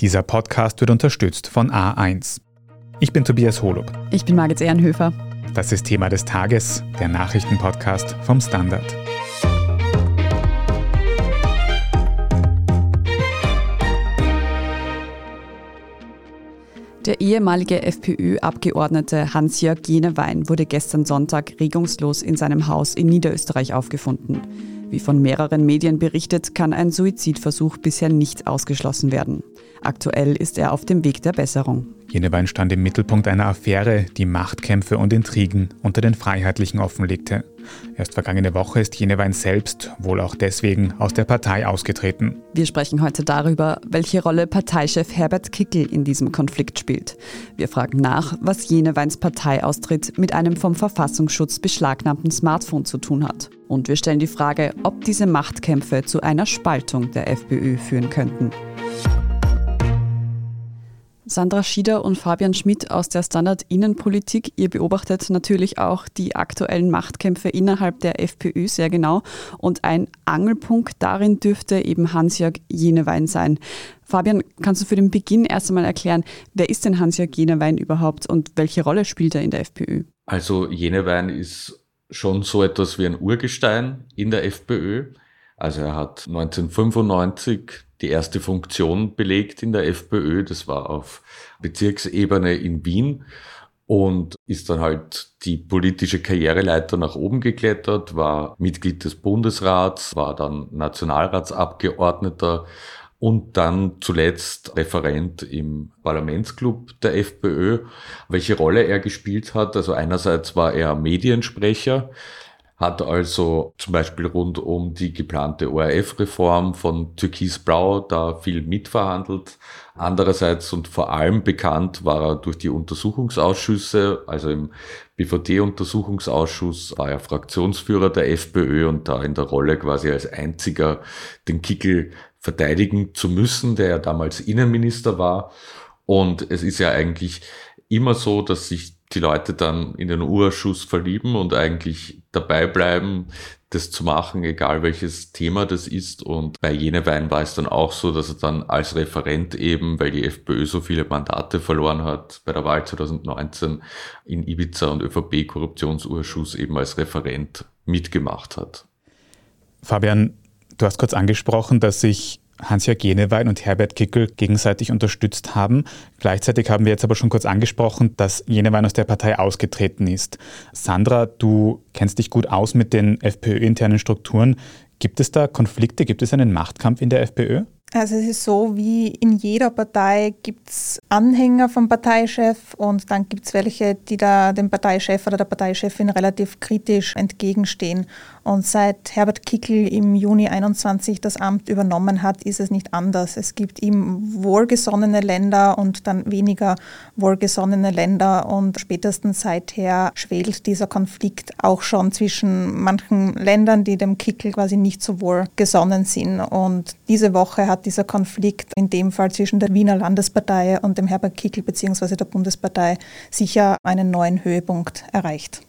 Dieser Podcast wird unterstützt von A1. Ich bin Tobias Holub. Ich bin Margit Ehrenhöfer. Das ist Thema des Tages, der Nachrichtenpodcast vom Standard. Der ehemalige FPÖ-Abgeordnete Hans-Jörg Jenewein wurde gestern Sonntag regungslos in seinem Haus in Niederösterreich aufgefunden. Wie von mehreren Medien berichtet, kann ein Suizidversuch bisher nicht ausgeschlossen werden. Aktuell ist er auf dem Weg der Besserung. Jenewein stand im Mittelpunkt einer Affäre, die Machtkämpfe und Intrigen unter den Freiheitlichen offenlegte. Erst vergangene Woche ist Jenewein selbst, wohl auch deswegen, aus der Partei ausgetreten. Wir sprechen heute darüber, welche Rolle Parteichef Herbert Kickel in diesem Konflikt spielt. Wir fragen nach, was Jeneweins Parteiaustritt mit einem vom Verfassungsschutz beschlagnahmten Smartphone zu tun hat. Und wir stellen die Frage, ob diese Machtkämpfe zu einer Spaltung der FPÖ führen könnten. Sandra Schieder und Fabian Schmidt aus der Standard Innenpolitik. Ihr beobachtet natürlich auch die aktuellen Machtkämpfe innerhalb der FPÖ sehr genau. Und ein Angelpunkt darin dürfte eben Hans-Jörg Jenewein sein. Fabian, kannst du für den Beginn erst einmal erklären, wer ist denn Hans-Jörg Jenewein überhaupt und welche Rolle spielt er in der FPÖ? Also Jenewein ist schon so etwas wie ein Urgestein in der FPÖ. Also er hat 1995 die erste Funktion belegt in der FPÖ. Das war auf Bezirksebene in Wien und ist dann halt die politische Karriereleiter nach oben geklettert, war Mitglied des Bundesrats, war dann Nationalratsabgeordneter und dann zuletzt Referent im Parlamentsclub der FPÖ. Welche Rolle er gespielt hat, also einerseits war er Mediensprecher, hat also zum Beispiel rund um die geplante ORF-Reform von Türkis Blau da viel mitverhandelt. Andererseits und vor allem bekannt war er durch die Untersuchungsausschüsse, also im BVD-Untersuchungsausschuss war er Fraktionsführer der FPÖ und da in der Rolle quasi als einziger den Kickel verteidigen zu müssen, der ja damals Innenminister war. Und es ist ja eigentlich immer so, dass sich die Leute dann in den Urschuss verlieben und eigentlich dabei bleiben, das zu machen, egal welches Thema das ist. Und bei Jenewein war es dann auch so, dass er dann als Referent eben, weil die FPÖ so viele Mandate verloren hat, bei der Wahl 2019 in Ibiza und ÖVP-Korruptionsurschuss eben als Referent mitgemacht hat. Fabian, du hast kurz angesprochen, dass sich Hans-Jörg Jenewein und Herbert Kickel gegenseitig unterstützt haben. Gleichzeitig haben wir jetzt aber schon kurz angesprochen, dass Jenewein aus der Partei ausgetreten ist. Sandra, du kennst dich gut aus mit den FPÖ-internen Strukturen. Gibt es da Konflikte? Gibt es einen Machtkampf in der FPÖ? Also es ist so, wie in jeder Partei gibt es Anhänger vom Parteichef und dann gibt es welche, die da dem Parteichef oder der Parteichefin relativ kritisch entgegenstehen. Und seit Herbert Kickel im Juni 21 das Amt übernommen hat, ist es nicht anders. Es gibt ihm wohlgesonnene Länder und dann weniger wohlgesonnene Länder. Und spätestens seither schwelt dieser Konflikt auch schon zwischen manchen Ländern, die dem Kickel quasi nicht so wohlgesonnen sind. Und diese Woche hat dieser Konflikt in dem Fall zwischen der Wiener Landespartei und dem Herbert Kickel bzw. der Bundespartei sicher einen neuen Höhepunkt erreicht.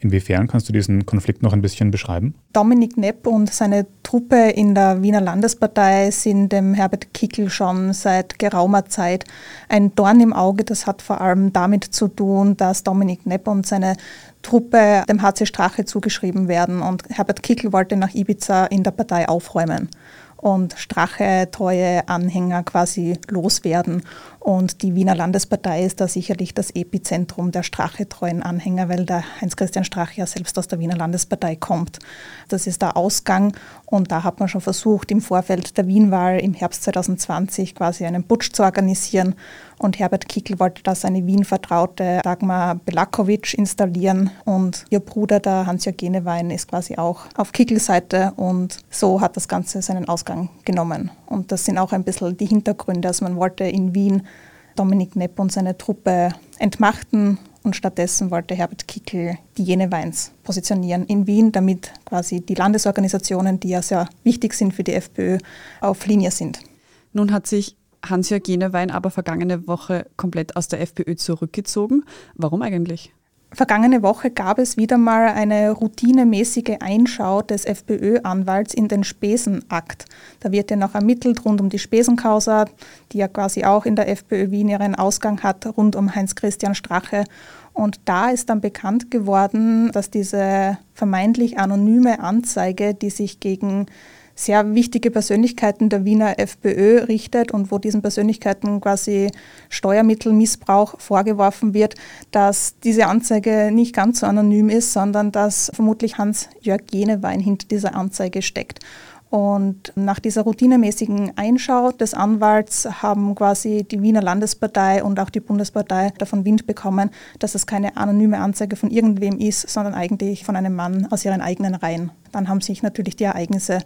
Inwiefern kannst du diesen Konflikt noch ein bisschen beschreiben? Dominik Nepp und seine Truppe in der Wiener Landespartei sind dem Herbert Kickel schon seit geraumer Zeit ein Dorn im Auge. Das hat vor allem damit zu tun, dass Dominik Nepp und seine Truppe dem HC Strache zugeschrieben werden und Herbert Kickel wollte nach Ibiza in der Partei aufräumen und Strache treue Anhänger quasi loswerden. Und die Wiener Landespartei ist da sicherlich das Epizentrum der Strache-treuen Anhänger, weil der Heinz-Christian Strache ja selbst aus der Wiener Landespartei kommt. Das ist der Ausgang und da hat man schon versucht, im Vorfeld der Wienwahl im Herbst 2020 quasi einen Putsch zu organisieren. Und Herbert Kickl wollte da seine Wien-Vertraute Dagmar Belakovic installieren. Und ihr Bruder, der Hans-Jörg Genewein, ist quasi auch auf Kickls Seite. Und so hat das Ganze seinen Ausgang genommen. Und das sind auch ein bisschen die Hintergründe. Also man wollte in Wien Dominik Nepp und seine Truppe entmachten und stattdessen wollte Herbert Kickl die Jeneweins positionieren in Wien, damit quasi die Landesorganisationen, die ja sehr wichtig sind für die FPÖ, auf Linie sind. Nun hat sich Hans-Jörg Jenewein aber vergangene Woche komplett aus der FPÖ zurückgezogen. Warum eigentlich? Vergangene Woche gab es wieder mal eine routinemäßige Einschau des FPÖ-Anwalts in den Spesenakt. Da wird ja noch ermittelt rund um die Spesenkausa, die ja quasi auch in der FPÖ Wien ihren Ausgang hat, rund um Heinz-Christian Strache. Und da ist dann bekannt geworden, dass diese vermeintlich anonyme Anzeige, die sich gegen sehr wichtige Persönlichkeiten der Wiener FPÖ richtet und wo diesen Persönlichkeiten quasi Steuermittelmissbrauch vorgeworfen wird, dass diese Anzeige nicht ganz so anonym ist, sondern dass vermutlich Hans-Jörg Jenewein hinter dieser Anzeige steckt. Und nach dieser routinemäßigen Einschau des Anwalts haben quasi die Wiener Landespartei und auch die Bundespartei davon Wind bekommen, dass es keine anonyme Anzeige von irgendwem ist, sondern eigentlich von einem Mann aus ihren eigenen Reihen. Dann haben sich natürlich die Ereignisse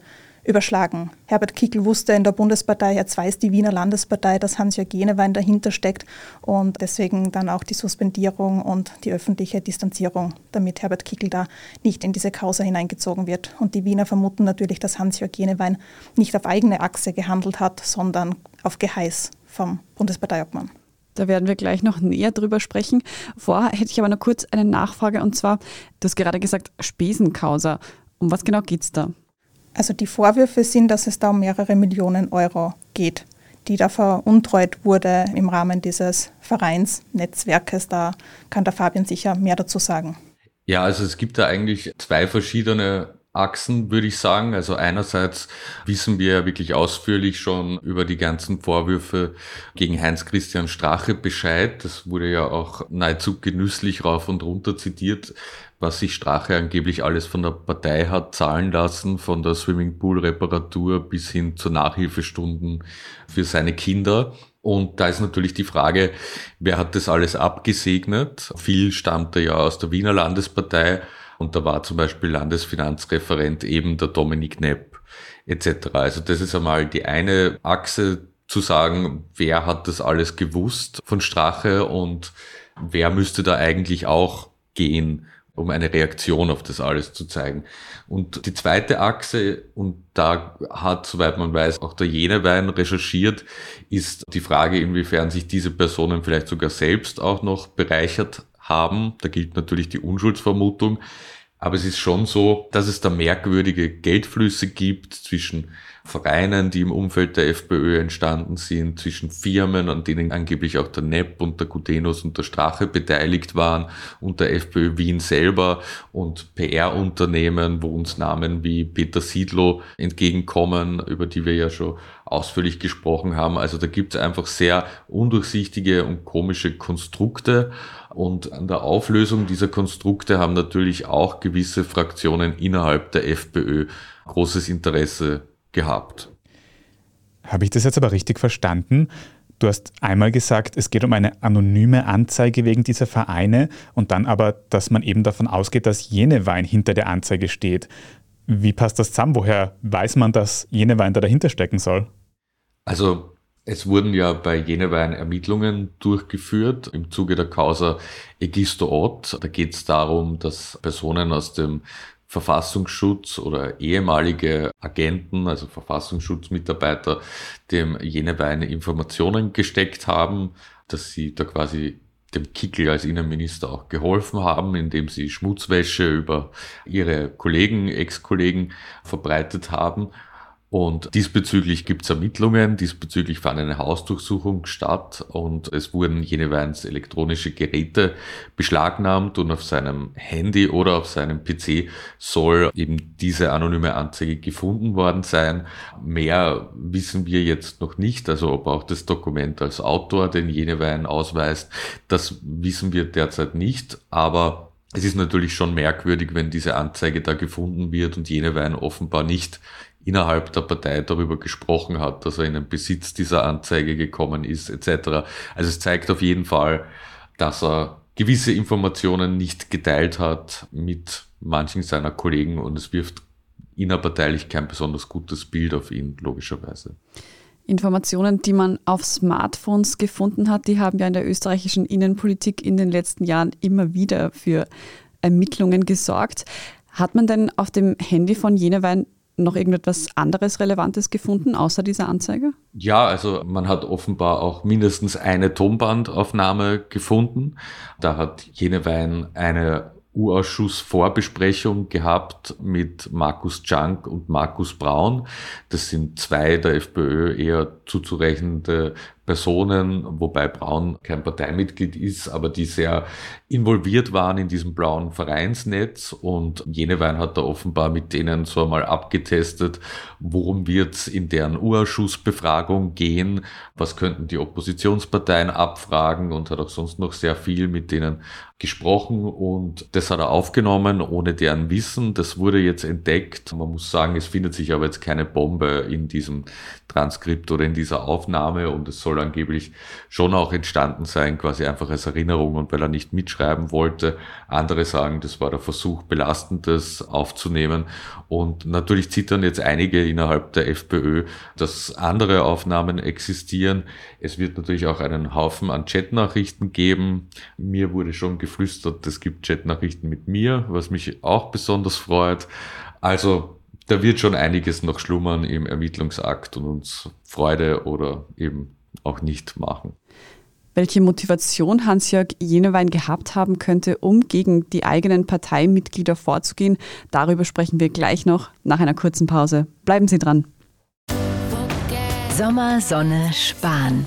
überschlagen. Herbert Kickl wusste in der Bundespartei, jetzt weiß die Wiener Landespartei, dass Hans-Jörg Jenewein dahinter steckt und deswegen dann auch die Suspendierung und die öffentliche Distanzierung, damit Herbert Kickl da nicht in diese Causa hineingezogen wird. Und die Wiener vermuten natürlich, dass Hans-Jörg Jenewein nicht auf eigene Achse gehandelt hat, sondern auf Geheiß vom Bundesparteiobmann. Da werden wir gleich noch näher drüber sprechen. Vorher hätte ich aber noch kurz eine Nachfrage und zwar, du hast gerade gesagt, Spesenkausa. Um was genau geht es da? Also die Vorwürfe sind, dass es da um mehrere Millionen Euro geht, die da veruntreut wurde im Rahmen dieses Vereinsnetzwerkes. Da kann der Fabian sicher mehr dazu sagen. Ja, also es gibt da eigentlich zwei verschiedene Achsen, würde ich sagen. Also einerseits wissen wir wirklich ausführlich schon über die ganzen Vorwürfe gegen Heinz-Christian Strache Bescheid. Das wurde ja auch nahezu genüsslich rauf und runter zitiert, was sich Strache angeblich alles von der Partei hat zahlen lassen, von der Swimmingpool-Reparatur bis hin zu Nachhilfestunden für seine Kinder. Und da ist natürlich die Frage, wer hat das alles abgesegnet? Viel stammte ja aus der Wiener Landespartei und da war zum Beispiel Landesfinanzreferent eben der Dominik Nepp etc. Also das ist einmal die eine Achse zu sagen, wer hat das alles gewusst von Strache und wer müsste da eigentlich auch gehen um eine Reaktion auf das alles zu zeigen. Und die zweite Achse, und da hat, soweit man weiß, auch der Jenewein recherchiert, ist die Frage, inwiefern sich diese Personen vielleicht sogar selbst auch noch bereichert haben. Da gilt natürlich die Unschuldsvermutung. Aber es ist schon so, dass es da merkwürdige Geldflüsse gibt zwischen Vereinen, die im Umfeld der FPÖ entstanden sind, zwischen Firmen, an denen angeblich auch der NEP und der Gudenus und der Strache beteiligt waren und der FPÖ Wien selber und PR-Unternehmen, wo uns Namen wie Peter Siedlow entgegenkommen, über die wir ja schon ausführlich gesprochen haben. Also da gibt es einfach sehr undurchsichtige und komische Konstrukte. Und an der Auflösung dieser Konstrukte haben natürlich auch gewisse Fraktionen innerhalb der FPÖ großes Interesse gehabt. Habe ich das jetzt aber richtig verstanden? Du hast einmal gesagt, es geht um eine anonyme Anzeige wegen dieser Vereine und dann aber, dass man eben davon ausgeht, dass jene Wein hinter der Anzeige steht. Wie passt das zusammen? Woher weiß man, dass jene Wein da dahinter stecken soll? Also es wurden ja bei Jenewein Ermittlungen durchgeführt im Zuge der Causa Egisto Ott. Da geht es darum, dass Personen aus dem Verfassungsschutz oder ehemalige Agenten, also Verfassungsschutzmitarbeiter, dem Jenewein Informationen gesteckt haben, dass sie da quasi dem Kickel als Innenminister auch geholfen haben, indem sie Schmutzwäsche über ihre Kollegen, Ex-Kollegen verbreitet haben. Und diesbezüglich gibt es Ermittlungen, diesbezüglich fand eine Hausdurchsuchung statt und es wurden Jeneweins elektronische Geräte beschlagnahmt und auf seinem Handy oder auf seinem PC soll eben diese anonyme Anzeige gefunden worden sein. Mehr wissen wir jetzt noch nicht, also ob auch das Dokument als Autor den Jenewein ausweist, das wissen wir derzeit nicht, aber es ist natürlich schon merkwürdig, wenn diese Anzeige da gefunden wird und Jenewein offenbar nicht innerhalb der Partei darüber gesprochen hat, dass er in den Besitz dieser Anzeige gekommen ist, etc. Also es zeigt auf jeden Fall, dass er gewisse Informationen nicht geteilt hat mit manchen seiner Kollegen und es wirft innerparteilich kein besonders gutes Bild auf ihn, logischerweise. Informationen, die man auf Smartphones gefunden hat, die haben ja in der österreichischen Innenpolitik in den letzten Jahren immer wieder für Ermittlungen gesorgt. Hat man denn auf dem Handy von Jenewein noch irgendetwas anderes Relevantes gefunden, außer dieser Anzeige? Ja, also man hat offenbar auch mindestens eine Tonbandaufnahme gefunden. Da hat Jenewein eine U-Ausschuss-Vorbesprechung gehabt mit Markus Junk und Markus Braun. Das sind zwei der FPÖ eher zuzurechnende Personen, wobei Braun kein Parteimitglied ist, aber die sehr involviert waren in diesem blauen Vereinsnetz. Und Jenewein hat da offenbar mit denen so einmal abgetestet, worum wird es in deren Urausschussbefragung gehen, was könnten die Oppositionsparteien abfragen? Und hat auch sonst noch sehr viel mit denen gesprochen. Und das hat er aufgenommen ohne deren Wissen. Das wurde jetzt entdeckt. Man muss sagen, es findet sich aber jetzt keine Bombe in diesem Transkript oder in dieser Aufnahme. Und es soll angeblich schon auch entstanden sein, quasi einfach als Erinnerung und weil er nicht mitschreiben wollte. Andere sagen, das war der Versuch, Belastendes aufzunehmen und natürlich zittern jetzt einige innerhalb der FPÖ, dass andere Aufnahmen existieren. Es wird natürlich auch einen Haufen an Chatnachrichten geben. Mir wurde schon geflüstert, es gibt Chatnachrichten mit mir, was mich auch besonders freut. Also da wird schon einiges noch schlummern im Ermittlungsakt und uns Freude oder eben auch nicht machen. Welche Motivation Hans-Jörg Jenewein gehabt haben könnte, um gegen die eigenen Parteimitglieder vorzugehen, darüber sprechen wir gleich noch nach einer kurzen Pause. Bleiben Sie dran. Sommer, Sonne, Spahn.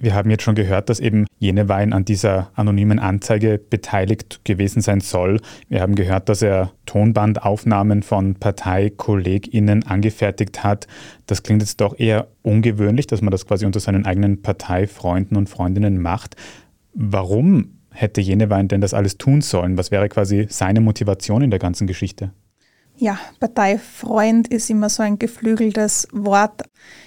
wir haben jetzt schon gehört, dass eben jene Wein an dieser anonymen Anzeige beteiligt gewesen sein soll. Wir haben gehört, dass er Tonbandaufnahmen von ParteikollegInnen angefertigt hat. Das klingt jetzt doch eher ungewöhnlich, dass man das quasi unter seinen eigenen Parteifreunden und Freundinnen macht. Warum hätte Jenewein denn das alles tun sollen? Was wäre quasi seine Motivation in der ganzen Geschichte? Ja, Parteifreund ist immer so ein geflügeltes Wort.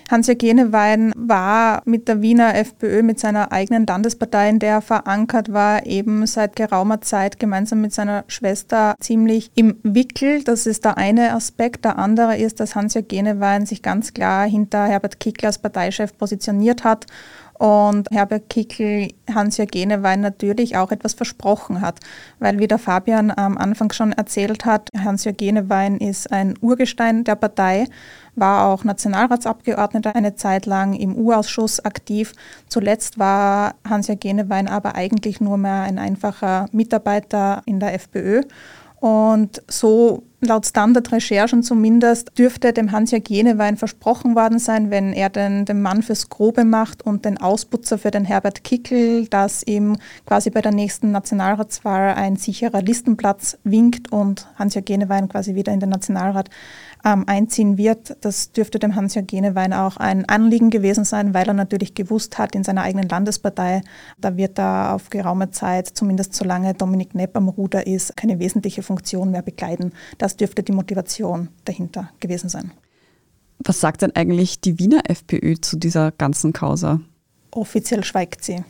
Hans-Jörg Jenewein war mit der Wiener FPÖ, mit seiner eigenen Landespartei, in der er verankert war, eben seit geraumer Zeit gemeinsam mit seiner Schwester ziemlich im Wickel. Das ist der eine Aspekt. Der andere ist, dass Hans-Jörg Jenewein sich ganz klar hinter Herbert Kickl als Parteichef positioniert hat und Herbert Kickel, Hans-Jörg Genewein natürlich auch etwas versprochen hat. Weil, wie der Fabian am Anfang schon erzählt hat, Hans-Jörg Genewein ist ein Urgestein der Partei, war auch Nationalratsabgeordneter eine Zeit lang im U-Ausschuss aktiv. Zuletzt war Hans-Jörg Genewein aber eigentlich nur mehr ein einfacher Mitarbeiter in der FPÖ. Und so laut Standardrecherchen zumindest dürfte dem Hans-Jörg Jenewein versprochen worden sein, wenn er den, den Mann fürs Grobe macht und den Ausputzer für den Herbert Kickel, dass ihm quasi bei der nächsten Nationalratswahl ein sicherer Listenplatz winkt und Hans-Jörg Jenewein quasi wieder in den Nationalrat ähm, einziehen wird. Das dürfte dem Hans-Jörg Genewein auch ein Anliegen gewesen sein, weil er natürlich gewusst hat, in seiner eigenen Landespartei, da wird er auf geraume Zeit, zumindest solange Dominik Nepp am Ruder ist, keine wesentliche Funktion mehr bekleiden. Das dürfte die Motivation dahinter gewesen sein. Was sagt denn eigentlich die Wiener FPÖ zu dieser ganzen Causa? Offiziell schweigt sie.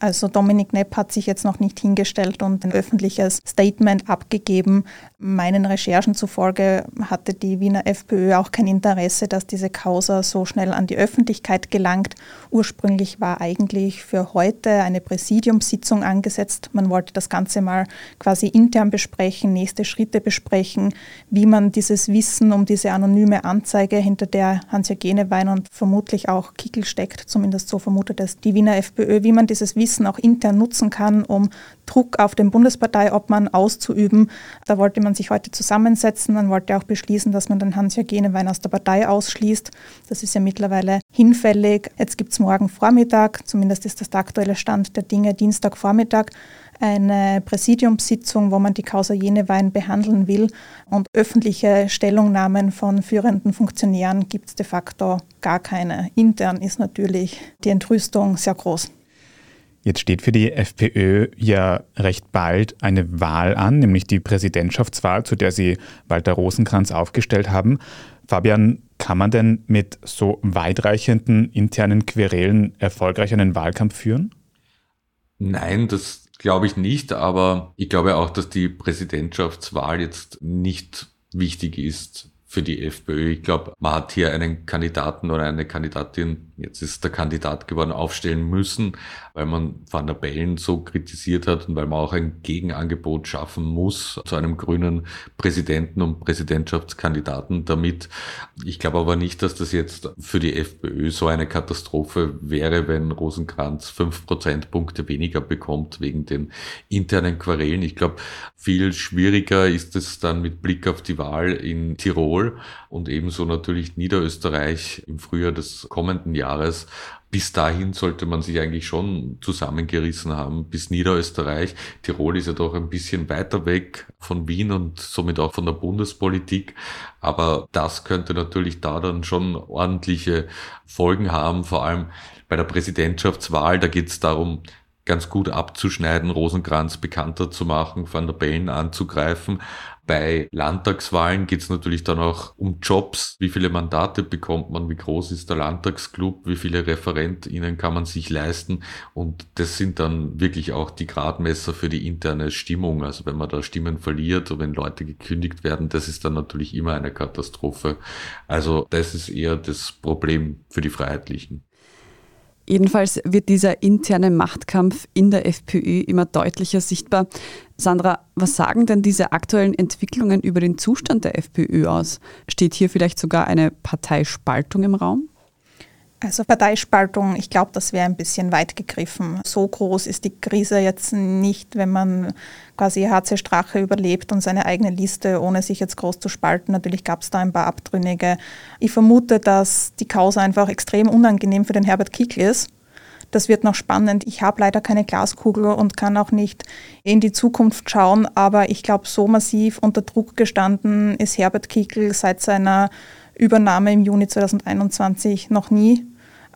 Also Dominik Nepp hat sich jetzt noch nicht hingestellt und ein öffentliches Statement abgegeben. Meinen Recherchen zufolge hatte die Wiener FPÖ auch kein Interesse, dass diese Causa so schnell an die Öffentlichkeit gelangt. Ursprünglich war eigentlich für heute eine Präsidiumssitzung angesetzt. Man wollte das Ganze mal quasi intern besprechen, nächste Schritte besprechen, wie man dieses Wissen um diese anonyme Anzeige, hinter der Hans-Jörg Genewein und vermutlich auch Kickel steckt, zumindest so vermutet es die Wiener FPÖ, wie man dieses Wissen Wissen auch intern nutzen kann, um Druck auf den Bundesparteiobmann auszuüben. Da wollte man sich heute zusammensetzen. Man wollte auch beschließen, dass man den Hans-Jörg Genewein aus der Partei ausschließt. Das ist ja mittlerweile hinfällig. Jetzt gibt es morgen Vormittag, zumindest ist das der aktuelle Stand der Dinge, Dienstagvormittag, eine Präsidiumssitzung, wo man die Causa Jenewein behandeln will. Und öffentliche Stellungnahmen von führenden Funktionären gibt es de facto gar keine. Intern ist natürlich die Entrüstung sehr groß. Jetzt steht für die FPÖ ja recht bald eine Wahl an, nämlich die Präsidentschaftswahl, zu der Sie Walter Rosenkranz aufgestellt haben. Fabian, kann man denn mit so weitreichenden internen Querelen erfolgreich einen Wahlkampf führen? Nein, das glaube ich nicht, aber ich glaube auch, dass die Präsidentschaftswahl jetzt nicht wichtig ist für die FPÖ. Ich glaube, man hat hier einen Kandidaten oder eine Kandidatin, jetzt ist der Kandidat geworden, aufstellen müssen, weil man Van der Bellen so kritisiert hat und weil man auch ein Gegenangebot schaffen muss zu einem grünen Präsidenten und Präsidentschaftskandidaten damit. Ich glaube aber nicht, dass das jetzt für die FPÖ so eine Katastrophe wäre, wenn Rosenkranz fünf Prozentpunkte weniger bekommt wegen den internen Querelen. Ich glaube, viel schwieriger ist es dann mit Blick auf die Wahl in Tirol Tirol und ebenso natürlich Niederösterreich im Frühjahr des kommenden Jahres. Bis dahin sollte man sich eigentlich schon zusammengerissen haben, bis Niederösterreich. Tirol ist ja doch ein bisschen weiter weg von Wien und somit auch von der Bundespolitik. Aber das könnte natürlich da dann schon ordentliche Folgen haben, vor allem bei der Präsidentschaftswahl. Da geht es darum, ganz gut abzuschneiden, Rosenkranz bekannter zu machen, Van der Bellen anzugreifen. Bei Landtagswahlen geht es natürlich dann auch um Jobs. Wie viele Mandate bekommt man? Wie groß ist der Landtagsclub? Wie viele ReferentInnen kann man sich leisten? Und das sind dann wirklich auch die Gradmesser für die interne Stimmung. Also wenn man da Stimmen verliert oder wenn Leute gekündigt werden, das ist dann natürlich immer eine Katastrophe. Also das ist eher das Problem für die Freiheitlichen. Jedenfalls wird dieser interne Machtkampf in der FPÖ immer deutlicher sichtbar. Sandra, was sagen denn diese aktuellen Entwicklungen über den Zustand der FPÖ aus? Steht hier vielleicht sogar eine Parteispaltung im Raum? Also Parteispaltung, ich glaube, das wäre ein bisschen weit gegriffen. So groß ist die Krise jetzt nicht, wenn man quasi HC Strache überlebt und seine eigene Liste, ohne sich jetzt groß zu spalten. Natürlich gab es da ein paar Abtrünnige. Ich vermute, dass die Causa einfach extrem unangenehm für den Herbert Kickl ist. Das wird noch spannend. Ich habe leider keine Glaskugel und kann auch nicht in die Zukunft schauen, aber ich glaube, so massiv unter Druck gestanden ist Herbert Kickl seit seiner Übernahme im Juni 2021 noch nie.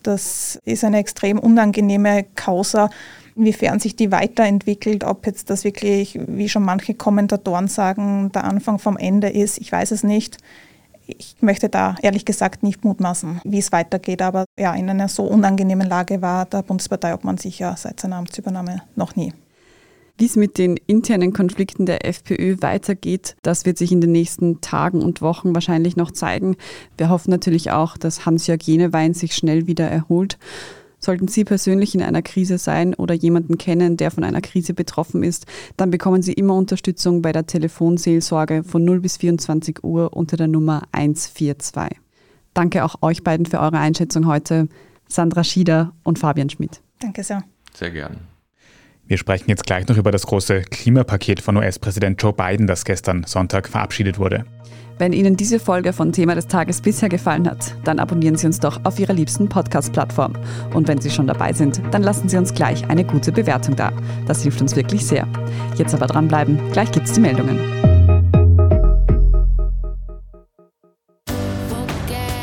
Das ist eine extrem unangenehme Causa. Inwiefern sich die weiterentwickelt, ob jetzt das wirklich, wie schon manche Kommentatoren sagen, der Anfang vom Ende ist, ich weiß es nicht. Ich möchte da ehrlich gesagt nicht mutmaßen, wie es weitergeht, aber ja, in einer so unangenehmen Lage war der Bundesparteiobmann sicher seit seiner Amtsübernahme noch nie. Wie es mit den internen Konflikten der FPÖ weitergeht, das wird sich in den nächsten Tagen und Wochen wahrscheinlich noch zeigen. Wir hoffen natürlich auch, dass Hans-Jörg Jenewein sich schnell wieder erholt. Sollten Sie persönlich in einer Krise sein oder jemanden kennen, der von einer Krise betroffen ist, dann bekommen Sie immer Unterstützung bei der Telefonseelsorge von 0 bis 24 Uhr unter der Nummer 142. Danke auch euch beiden für eure Einschätzung heute, Sandra Schieder und Fabian Schmidt. Danke sehr. Sehr gern. Wir sprechen jetzt gleich noch über das große Klimapaket von US-Präsident Joe Biden, das gestern Sonntag verabschiedet wurde. Wenn Ihnen diese Folge von Thema des Tages bisher gefallen hat, dann abonnieren Sie uns doch auf Ihrer liebsten Podcast-Plattform. Und wenn Sie schon dabei sind, dann lassen Sie uns gleich eine gute Bewertung da. Das hilft uns wirklich sehr. Jetzt aber dranbleiben, gleich gibt's die Meldungen.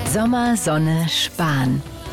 Sommer, Sonne, Sparen.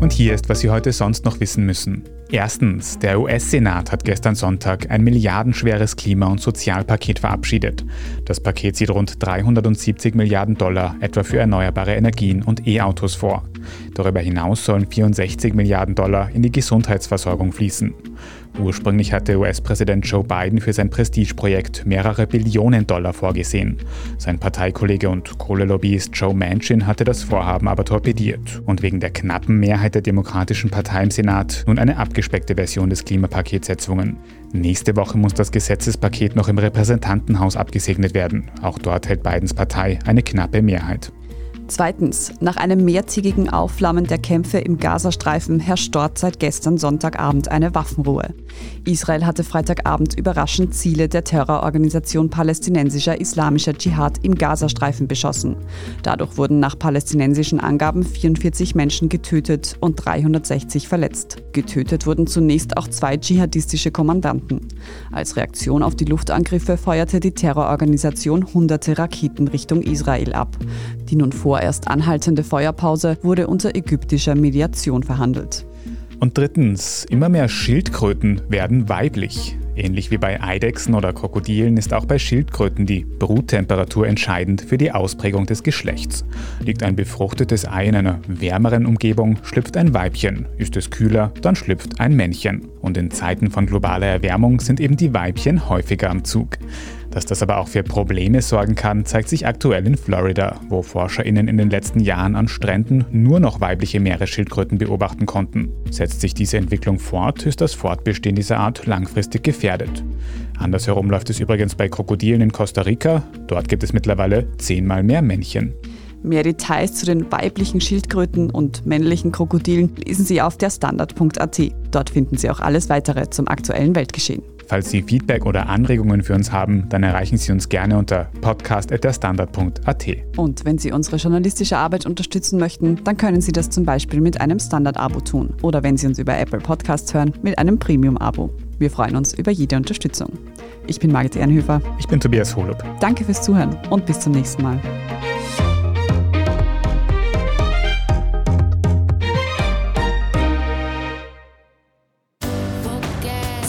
Und hier ist, was Sie heute sonst noch wissen müssen. Erstens, der US-Senat hat gestern Sonntag ein milliardenschweres Klima- und Sozialpaket verabschiedet. Das Paket sieht rund 370 Milliarden Dollar etwa für erneuerbare Energien und E-Autos vor. Darüber hinaus sollen 64 Milliarden Dollar in die Gesundheitsversorgung fließen. Ursprünglich hatte US-Präsident Joe Biden für sein Prestigeprojekt mehrere Billionen Dollar vorgesehen. Sein Parteikollege und Kohlelobbyist Joe Manchin hatte das Vorhaben aber torpediert und wegen der knappen Mehrheit der Demokratischen Partei im Senat nun eine abgespeckte Version des Klimapakets erzwungen. Nächste Woche muss das Gesetzespaket noch im Repräsentantenhaus abgesegnet werden. Auch dort hält Bidens Partei eine knappe Mehrheit. Zweitens, nach einem mehrtägigen Aufflammen der Kämpfe im Gazastreifen herrscht dort seit gestern Sonntagabend eine Waffenruhe. Israel hatte Freitagabend überraschend Ziele der Terrororganisation palästinensischer islamischer Dschihad im Gazastreifen beschossen. Dadurch wurden nach palästinensischen Angaben 44 Menschen getötet und 360 verletzt. Getötet wurden zunächst auch zwei dschihadistische Kommandanten. Als Reaktion auf die Luftangriffe feuerte die Terrororganisation hunderte Raketen Richtung Israel ab. Die nun vor vorerst anhaltende Feuerpause wurde unter ägyptischer Mediation verhandelt. Und drittens, immer mehr Schildkröten werden weiblich. Ähnlich wie bei Eidechsen oder Krokodilen ist auch bei Schildkröten die Bruttemperatur entscheidend für die Ausprägung des Geschlechts. Liegt ein befruchtetes Ei in einer wärmeren Umgebung, schlüpft ein Weibchen. Ist es kühler, dann schlüpft ein Männchen. Und in Zeiten von globaler Erwärmung sind eben die Weibchen häufiger am Zug. Dass das aber auch für Probleme sorgen kann, zeigt sich aktuell in Florida, wo ForscherInnen in den letzten Jahren an Stränden nur noch weibliche Meeresschildkröten beobachten konnten. Setzt sich diese Entwicklung fort, ist das Fortbestehen dieser Art langfristig gefährdet. Andersherum läuft es übrigens bei Krokodilen in Costa Rica. Dort gibt es mittlerweile zehnmal mehr Männchen. Mehr Details zu den weiblichen Schildkröten und männlichen Krokodilen lesen Sie auf der Standard.at. Dort finden Sie auch alles weitere zum aktuellen Weltgeschehen. Falls Sie Feedback oder Anregungen für uns haben, dann erreichen Sie uns gerne unter podcast.derstandard.at. Und wenn Sie unsere journalistische Arbeit unterstützen möchten, dann können Sie das zum Beispiel mit einem Standard-Abo tun. Oder wenn Sie uns über Apple Podcasts hören, mit einem Premium-Abo. Wir freuen uns über jede Unterstützung. Ich bin Margit Ehrenhöfer. Ich bin Tobias Holub. Danke fürs Zuhören und bis zum nächsten Mal.